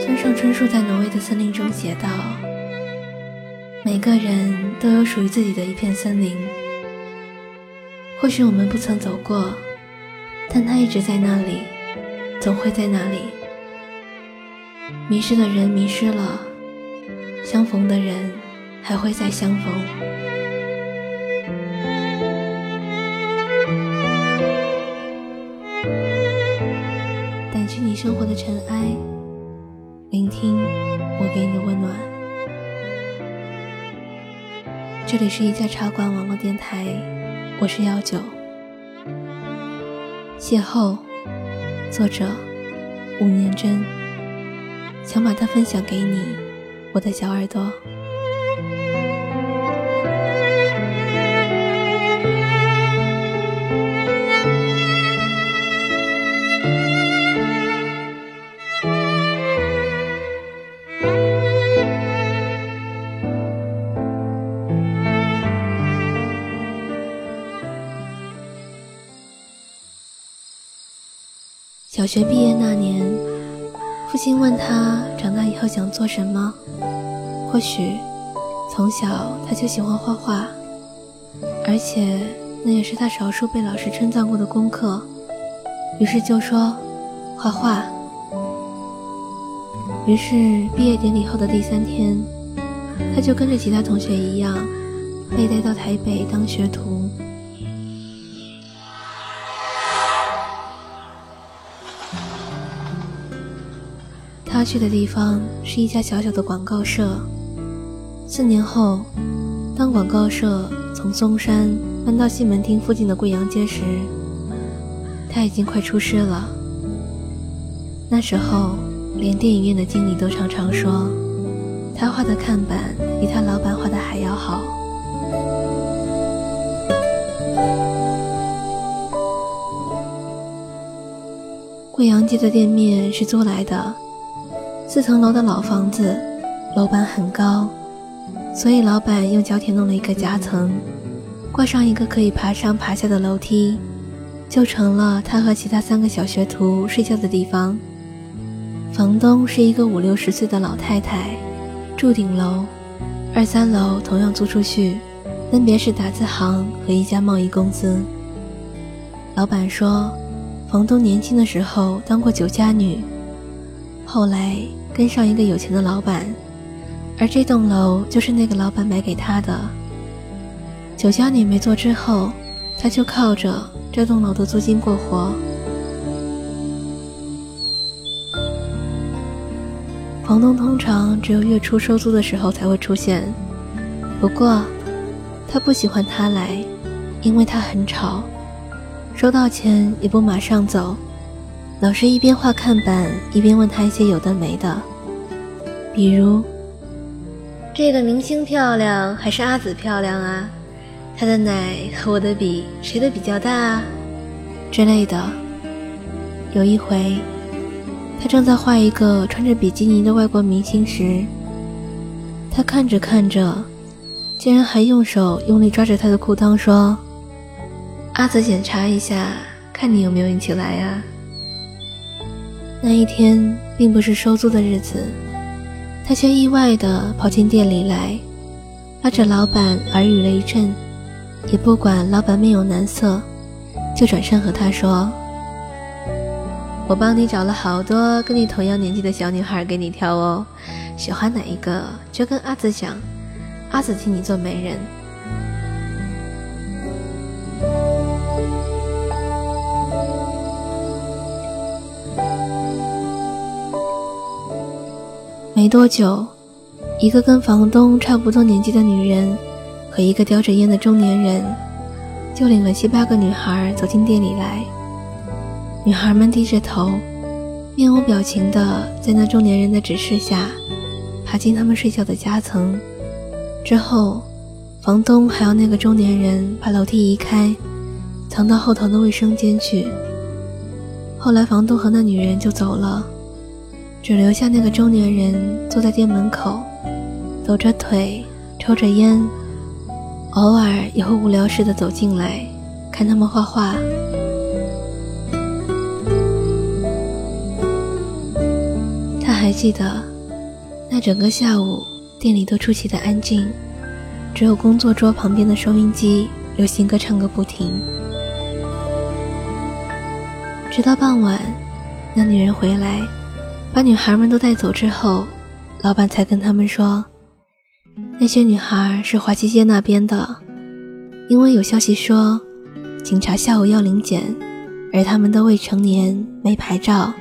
村上春树在挪威的森林中写道：“每个人都有属于自己的一片森林，或许我们不曾走过，但它一直在那里，总会在那里。迷失的人迷失了，相逢的人还会再相逢。”聆听我给你的温暖。这里是一家茶馆网络电台，我是幺九。邂逅，作者五年真，想把它分享给你，我的小耳朵。小学毕业那年，父亲问他长大以后想做什么。或许从小他就喜欢画画，而且那也是他少数被老师称赞过的功课。于是就说画画。于是毕业典礼后的第三天，他就跟着其他同学一样，被带到台北当学徒。他去的地方是一家小小的广告社。四年后，当广告社从松山搬到西门町附近的贵阳街时，他已经快出师了。那时候，连电影院的经理都常常说，他画的看板比他老板画的还要好。贵阳街的店面是租来的。四层楼的老房子，楼板很高，所以老板用脚铁弄了一个夹层，挂上一个可以爬上爬下的楼梯，就成了他和其他三个小学徒睡觉的地方。房东是一个五六十岁的老太太，住顶楼，二三楼同样租出去，分别是打字行和一家贸易公司。老板说，房东年轻的时候当过酒家女，后来。跟上一个有钱的老板，而这栋楼就是那个老板买给他的。酒家女没做之后，他就靠着这栋楼的租金过活。房东通常只有月初收租的时候才会出现，不过他不喜欢他来，因为他很吵，收到钱也不马上走。老师一边画看板，一边问他一些有的没的，比如：“这个明星漂亮还是阿紫漂亮啊？她的奶和我的比，谁的比较大啊？”之类的。有一回，他正在画一个穿着比基尼的外国明星时，他看着看着，竟然还用手用力抓着他的裤裆说：“阿紫，检查一下，看你有没有运起来呀？”那一天并不是收租的日子，他却意外地跑进店里来，拉着老板耳语了一阵，也不管老板面有难色，就转身和他说：“我帮你找了好多跟你同样年纪的小女孩给你挑哦，喜欢哪一个就跟阿紫讲，阿紫替你做媒人。”没多久，一个跟房东差不多年纪的女人和一个叼着烟的中年人，就领了七八个女孩走进店里来。女孩们低着头，面无表情的在那中年人的指示下，爬进他们睡觉的夹层。之后，房东还要那个中年人把楼梯移开，藏到后头的卫生间去。后来，房东和那女人就走了。只留下那个中年人坐在店门口，抖着腿，抽着烟，偶尔也会无聊似的走进来，看他们画画。他还记得，那整个下午店里都出奇的安静，只有工作桌旁边的收音机流行歌唱个不停。直到傍晚，那女人回来，把女孩们都带走之后，老板才跟他们说，那些女孩是华西街那边的，因为有消息说，警察下午要临检，而他们都未成年，没牌照，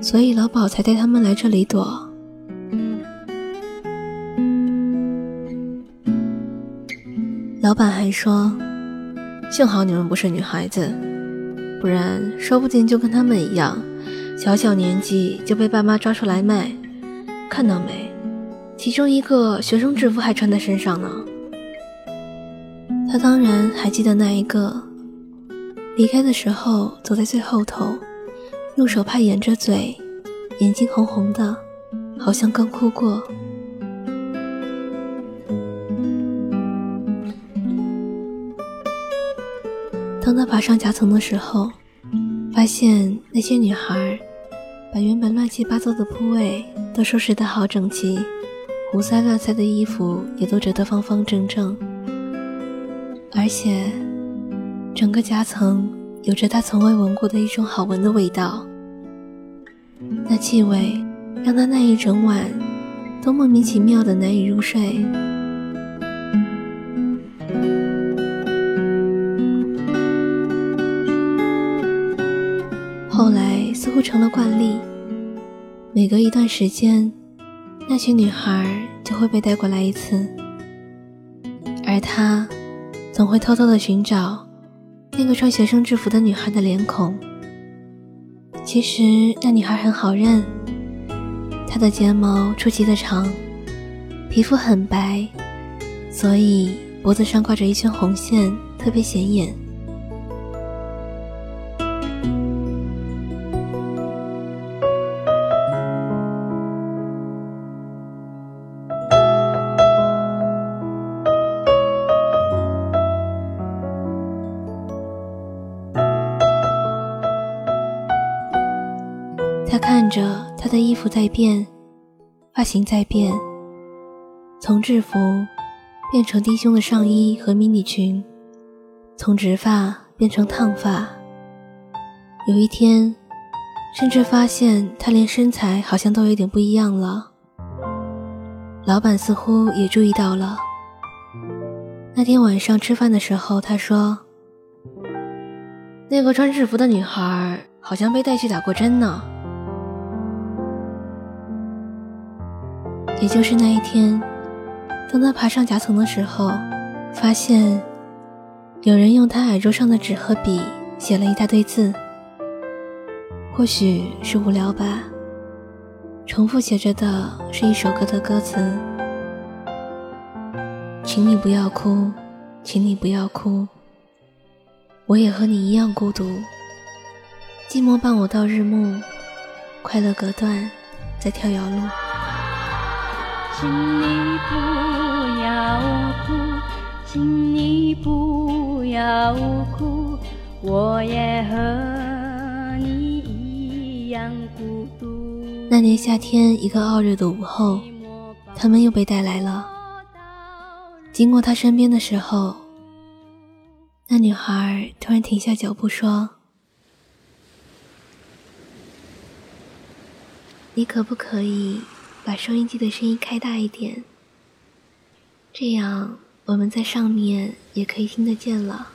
所以老鸨才带他们来这里躲。老板还说，幸好你们不是女孩子。不然，说不定就跟他们一样，小小年纪就被爸妈抓出来卖。看到没？其中一个学生制服还穿在身上呢。他当然还记得那一个，离开的时候走在最后头，用手帕掩着嘴，眼睛红红的，好像刚哭过。当他爬上夹层的时候，发现那些女孩把原本乱七八糟的铺位都收拾得好整齐，胡塞乱塞的衣服也都折得方方正正，而且整个夹层有着他从未闻过的一种好闻的味道。那气味让他那一整晚都莫名其妙的难以入睡。成了惯例，每隔一段时间，那群女孩就会被带过来一次，而他总会偷偷的寻找那个穿学生制服的女孩的脸孔。其实那女孩很好认，她的睫毛出奇的长，皮肤很白，所以脖子上挂着一圈红线，特别显眼。他看着他的衣服在变，发型在变，从制服变成低胸的上衣和迷你裙，从直发变成烫发。有一天，甚至发现他连身材好像都有点不一样了。老板似乎也注意到了。那天晚上吃饭的时候，他说：“那个穿制服的女孩好像被带去打过针呢。”也就是那一天，当他爬上夹层的时候，发现有人用他矮桌上的纸和笔写了一大堆字，或许是无聊吧。重复写着的是一首歌的歌词：“请你不要哭，请你不要哭，我也和你一样孤独。寂寞伴我到日暮，快乐隔断在跳摇路。”请你不要哭，请你不要哭，我也和你一样孤独。那年夏天，一个傲热的午后，他们又被带来了。经过他身边的时候，那女孩突然停下脚步说：“你可不可以？”把收音机的声音开大一点，这样我们在上面也可以听得见了。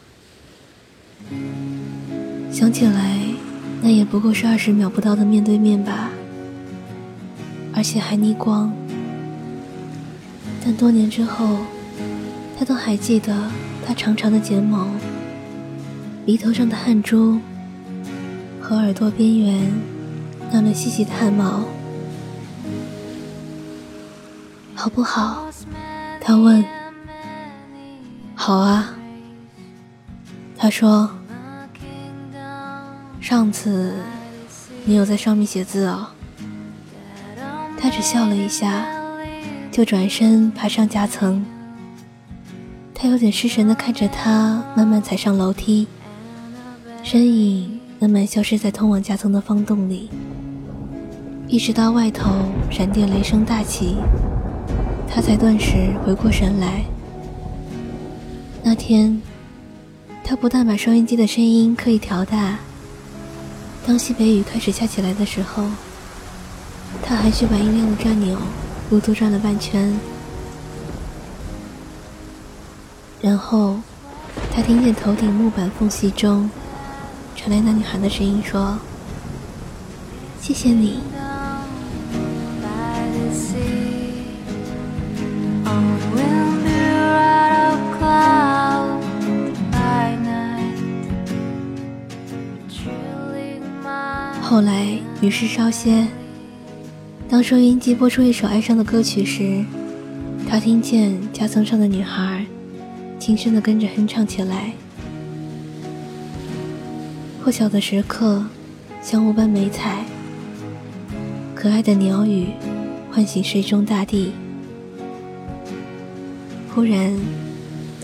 想起来，那也不过是二十秒不到的面对面吧，而且还逆光。但多年之后，他都还记得他长长的睫毛、鼻头上的汗珠和耳朵边缘那缕细细的汗毛。好不好？他问。好啊。他说。上次你有在上面写字哦。他只笑了一下，就转身爬上夹层。他有点失神的看着他慢慢踩上楼梯，身影慢慢消失在通往夹层的方洞里。一直到外头闪电雷声大起，他才顿时回过神来。那天，他不但把收音机的声音刻意调大，当西北雨开始下起来的时候，他还去把音量的转钮又多转了半圈。然后，他听见头顶木板缝隙中传来那女孩的声音说：“谢谢你。”后来雨势稍歇，当收音机播出一首哀伤的歌曲时，他听见夹层上的女孩轻声地跟着哼唱起来。破晓的时刻，像雾般美彩。可爱的鸟语唤醒睡中大地。忽然，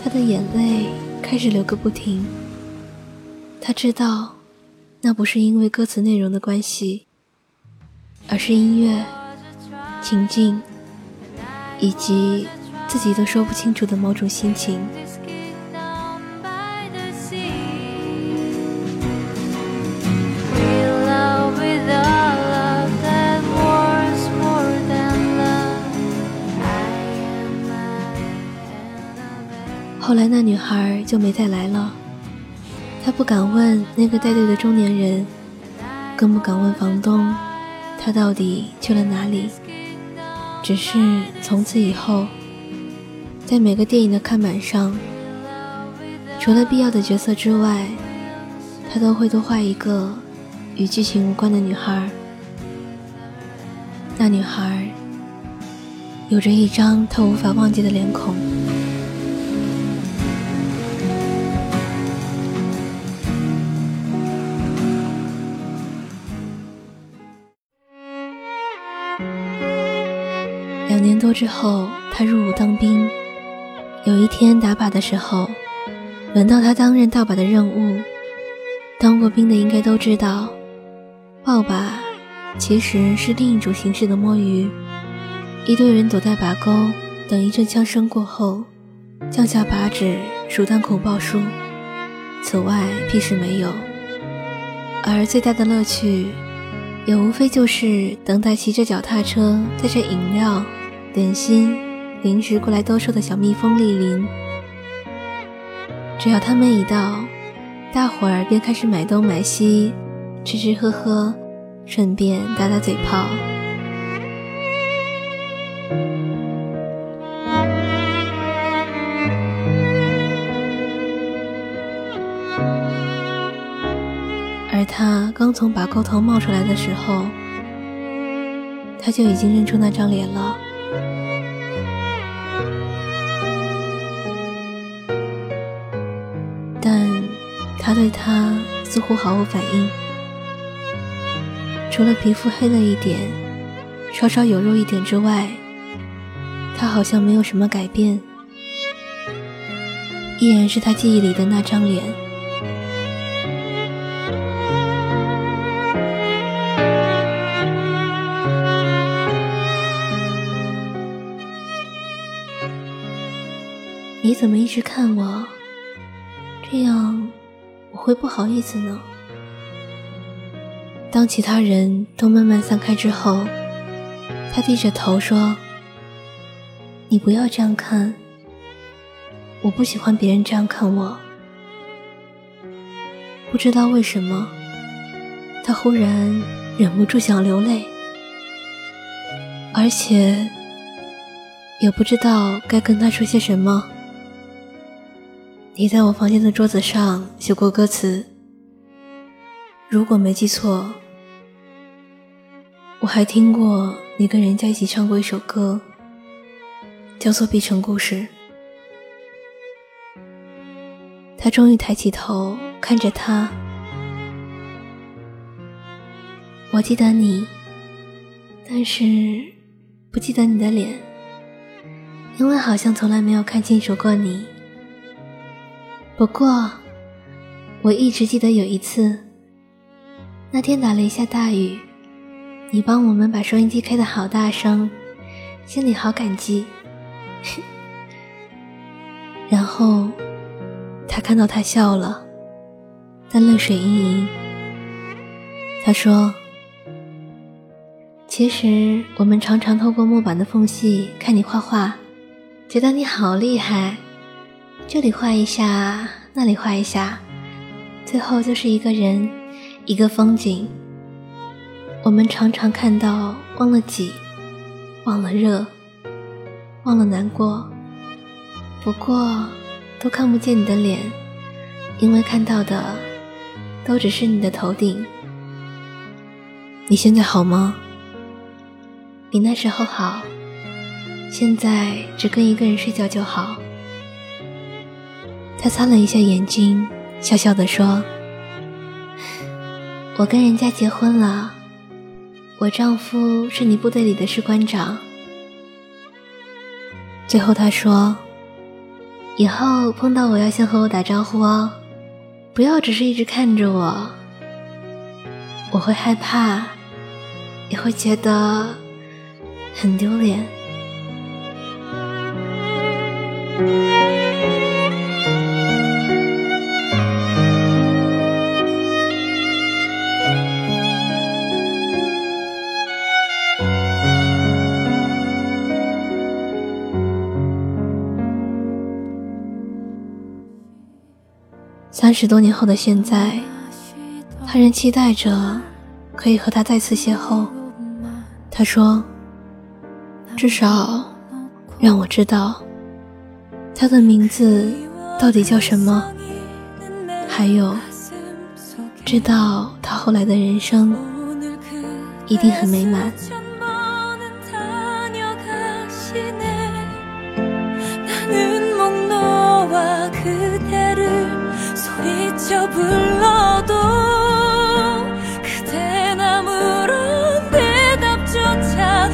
他的眼泪开始流个不停。他知道。那不是因为歌词内容的关系，而是音乐、情境以及自己都说不清楚的某种心情。后来那女孩就没再来了。他不敢问那个带队的中年人，更不敢问房东，他到底去了哪里。只是从此以后，在每个电影的看板上，除了必要的角色之外，他都会多画一个与剧情无关的女孩。那女孩有着一张他无法忘记的脸孔。多之后，他入伍当兵。有一天打靶的时候，轮到他担任倒靶的任务。当过兵的应该都知道，爆靶其实是另一种形式的摸鱼。一堆人躲在靶沟，等一阵枪声过后，降下靶纸数弹孔报数。此外屁事没有。而最大的乐趣，也无非就是等待骑着脚踏车带着饮料。点心、零食过来兜售的小蜜蜂莅临，只要他们一到，大伙儿便开始买东买西，吃吃喝喝，顺便打打嘴炮。而他刚从把沟头冒出来的时候，他就已经认出那张脸了。但他对他似乎毫无反应，除了皮肤黑了一点，稍稍有肉一点之外，他好像没有什么改变，依然是他记忆里的那张脸。你怎么一直看我？这样我。会不好意思呢。当其他人都慢慢散开之后，他低着头说：“你不要这样看，我不喜欢别人这样看我。”不知道为什么，他忽然忍不住想流泪，而且也不知道该跟他说些什么。你在我房间的桌子上写过歌词，如果没记错，我还听过你跟人家一起唱过一首歌，叫做《碧城故事》。他终于抬起头看着他，我记得你，但是不记得你的脸，因为好像从来没有看清楚过你。不过，我一直记得有一次，那天打了一下大雨，你帮我们把收音机开得好大声，心里好感激。然后他看到他笑了，但泪水盈盈。他说：“其实我们常常透过木板的缝隙看你画画，觉得你好厉害。这里画一下，那里画一下，最后就是一个人，一个风景。我们常常看到忘了挤，忘了热，忘了难过。不过都看不见你的脸，因为看到的都只是你的头顶。”你现在好吗？比那时候好。现在只跟一个人睡觉就好。他擦了一下眼睛，笑笑地说：“我跟人家结婚了，我丈夫是你部队里的士官长。”最后他说：“以后碰到我要先和我打招呼哦，不要只是一直看着我，我会害怕。”也会觉得很丢脸。三十多年后的现在，他仍期待着可以和他再次邂逅。他说：“至少让我知道他的名字到底叫什么，还有知道他后来的人生一定很美满。” 저 불러도 그대 아무런 대답조차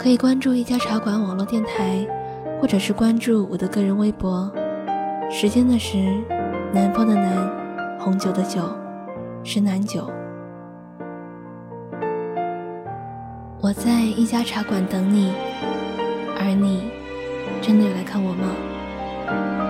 可以关注一家茶馆网络电台，或者是关注我的个人微博。时间的时，南方的南，红酒的酒，是南酒。我在一家茶馆等你，而你真的有来看我吗？